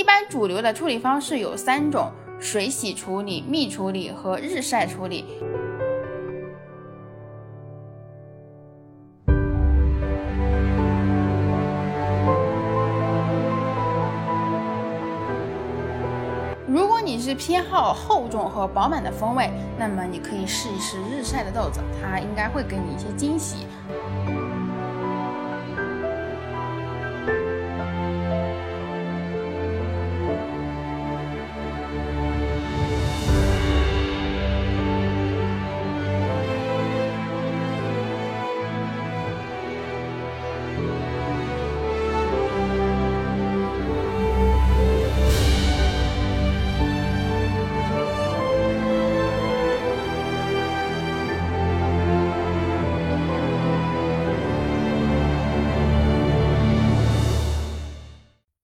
一般主流的处理方式有三种：水洗处理、蜜处理和日晒处理。如果你是偏好厚重和饱满的风味，那么你可以试一试日晒的豆子，它应该会给你一些惊喜。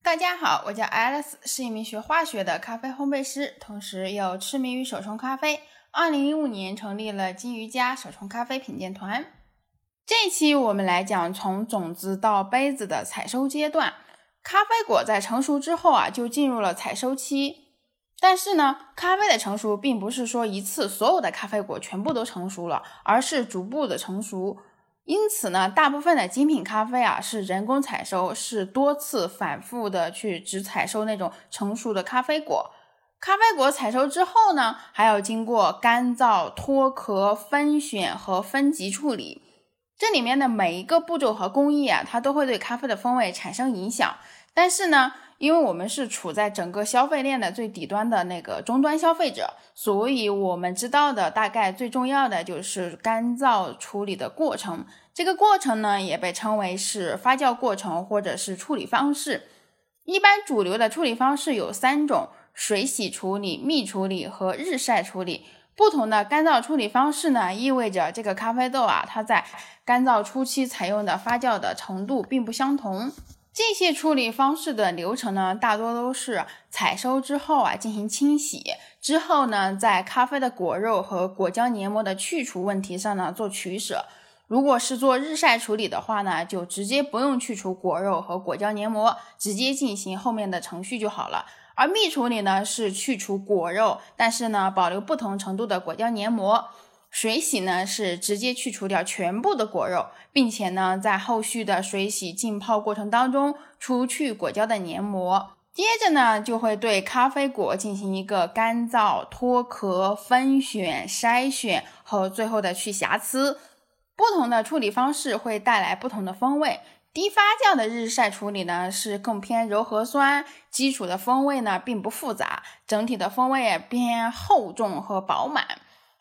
大家好，我叫 Alice，是一名学化学的咖啡烘焙师，同时又痴迷于手冲咖啡。二零一五年成立了金鱼家手冲咖啡品鉴团。这期我们来讲从种子到杯子的采收阶段。咖啡果在成熟之后啊，就进入了采收期。但是呢，咖啡的成熟并不是说一次所有的咖啡果全部都成熟了，而是逐步的成熟。因此呢，大部分的精品咖啡啊是人工采收，是多次反复的去只采收那种成熟的咖啡果。咖啡果采收之后呢，还要经过干燥、脱壳、分选和分级处理。这里面的每一个步骤和工艺啊，它都会对咖啡的风味产生影响。但是呢，因为我们是处在整个消费链的最底端的那个终端消费者，所以我们知道的大概最重要的就是干燥处理的过程。这个过程呢，也被称为是发酵过程或者是处理方式。一般主流的处理方式有三种：水洗处理、蜜处理和日晒处理。不同的干燥处理方式呢，意味着这个咖啡豆啊，它在干燥初期采用的发酵的程度并不相同。这些处理方式的流程呢，大多都是采收之后啊进行清洗，之后呢，在咖啡的果肉和果胶黏膜的去除问题上呢做取舍。如果是做日晒处理的话呢，就直接不用去除果肉和果胶黏膜，直接进行后面的程序就好了。而蜜处理呢，是去除果肉，但是呢保留不同程度的果胶黏膜。水洗呢是直接去除掉全部的果肉，并且呢在后续的水洗浸泡过程当中除去果胶的黏膜，接着呢就会对咖啡果进行一个干燥、脱壳、分选、筛选和最后的去瑕疵。不同的处理方式会带来不同的风味。低发酵的日晒处理呢是更偏柔和酸，基础的风味呢并不复杂，整体的风味偏厚重和饱满。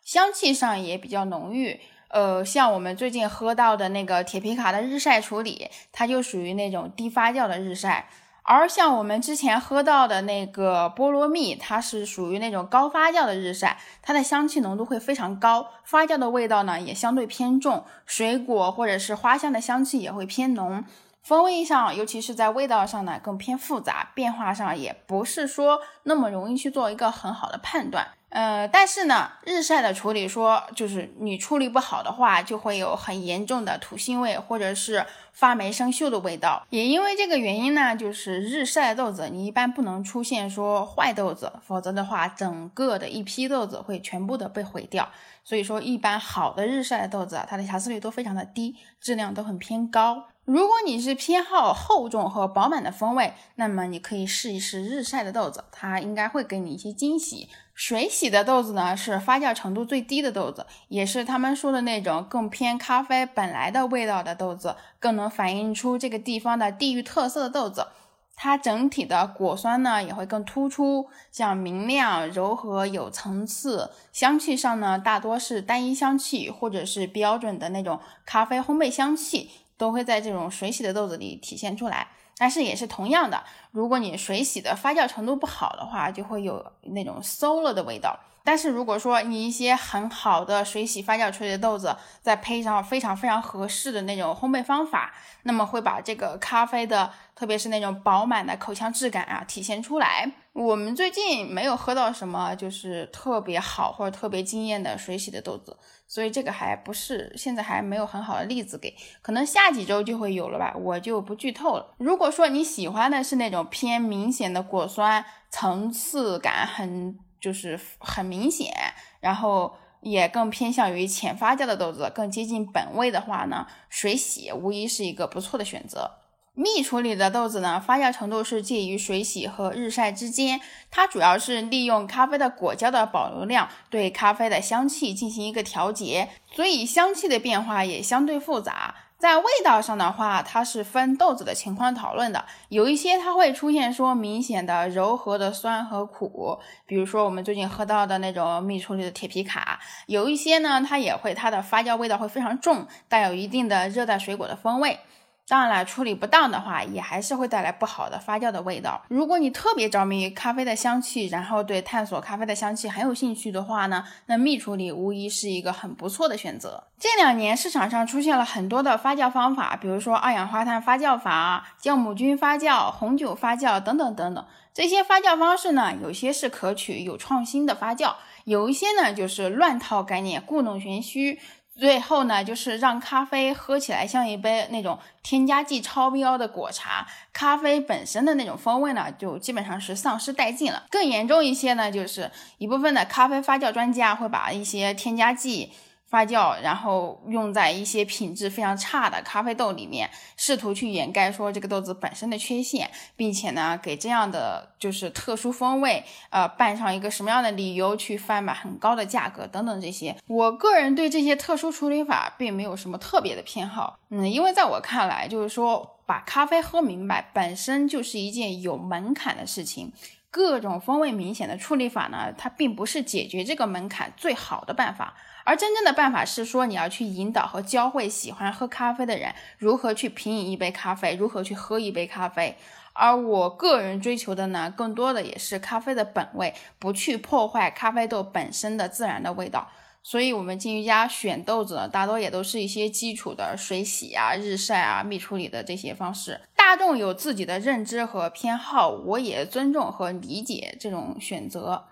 香气上也比较浓郁，呃，像我们最近喝到的那个铁皮卡的日晒处理，它就属于那种低发酵的日晒；而像我们之前喝到的那个菠萝蜜，它是属于那种高发酵的日晒，它的香气浓度会非常高，发酵的味道呢也相对偏重，水果或者是花香的香气也会偏浓，风味上，尤其是在味道上呢更偏复杂，变化上也不是说那么容易去做一个很好的判断。呃，但是呢，日晒的处理说，就是你处理不好的话，就会有很严重的土腥味，或者是发霉生锈的味道。也因为这个原因呢，就是日晒豆子你一般不能出现说坏豆子，否则的话，整个的一批豆子会全部的被毁掉。所以说，一般好的日晒的豆子，它的瑕疵率都非常的低，质量都很偏高。如果你是偏好厚重和饱满的风味，那么你可以试一试日晒的豆子，它应该会给你一些惊喜。水洗的豆子呢，是发酵程度最低的豆子，也是他们说的那种更偏咖啡本来的味道的豆子，更能反映出这个地方的地域特色的豆子。它整体的果酸呢也会更突出，像明亮、柔和、有层次。香气上呢，大多是单一香气，或者是标准的那种咖啡烘焙香气，都会在这种水洗的豆子里体现出来。但是也是同样的，如果你水洗的发酵程度不好的话，就会有那种馊了的味道。但是如果说你一些很好的水洗发酵出来的豆子，再配上非常非常合适的那种烘焙方法，那么会把这个咖啡的，特别是那种饱满的口腔质感啊体现出来。我们最近没有喝到什么就是特别好或者特别惊艳的水洗的豆子，所以这个还不是现在还没有很好的例子给，可能下几周就会有了吧，我就不剧透了。如果说你喜欢的是那种偏明显的果酸，层次感很就是很明显，然后也更偏向于浅发酵的豆子，更接近本味的话呢，水洗无疑是一个不错的选择。蜜处理的豆子呢，发酵程度是介于水洗和日晒之间。它主要是利用咖啡的果胶的保留量，对咖啡的香气进行一个调节，所以香气的变化也相对复杂。在味道上的话，它是分豆子的情况讨论的。有一些它会出现说明显的柔和的酸和苦，比如说我们最近喝到的那种蜜处理的铁皮卡。有一些呢，它也会它的发酵味道会非常重，带有一定的热带水果的风味。当然了，处理不当的话，也还是会带来不好的发酵的味道。如果你特别着迷于咖啡的香气，然后对探索咖啡的香气很有兴趣的话呢，那蜜处理无疑是一个很不错的选择。这两年市场上出现了很多的发酵方法，比如说二氧化碳发酵法、酵母菌发酵、红酒发酵等等等等。这些发酵方式呢，有些是可取有创新的发酵，有一些呢就是乱套概念、故弄玄虚。最后呢，就是让咖啡喝起来像一杯那种添加剂超标的果茶，咖啡本身的那种风味呢，就基本上是丧失殆尽了。更严重一些呢，就是一部分的咖啡发酵专家会把一些添加剂。发酵，然后用在一些品质非常差的咖啡豆里面，试图去掩盖说这个豆子本身的缺陷，并且呢，给这样的就是特殊风味，呃，办上一个什么样的理由去贩卖很高的价格等等这些。我个人对这些特殊处理法并没有什么特别的偏好，嗯，因为在我看来，就是说把咖啡喝明白本身就是一件有门槛的事情，各种风味明显的处理法呢，它并不是解决这个门槛最好的办法。而真正的办法是说，你要去引导和教会喜欢喝咖啡的人如何去品饮一杯咖啡，如何去喝一杯咖啡。而我个人追求的呢，更多的也是咖啡的本味，不去破坏咖啡豆本身的自然的味道。所以，我们金鱼家选豆子呢，大多也都是一些基础的水洗啊、日晒啊、蜜处理的这些方式。大众有自己的认知和偏好，我也尊重和理解这种选择。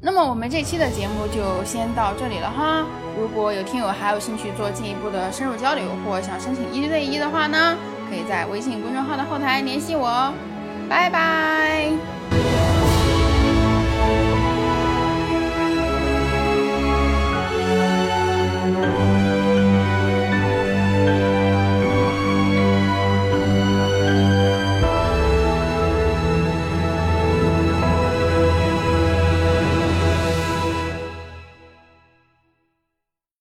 那么我们这期的节目就先到这里了哈。如果有听友还有兴趣做进一步的深入交流，或想申请一对一的话呢，可以在微信公众号的后台联系我。拜拜。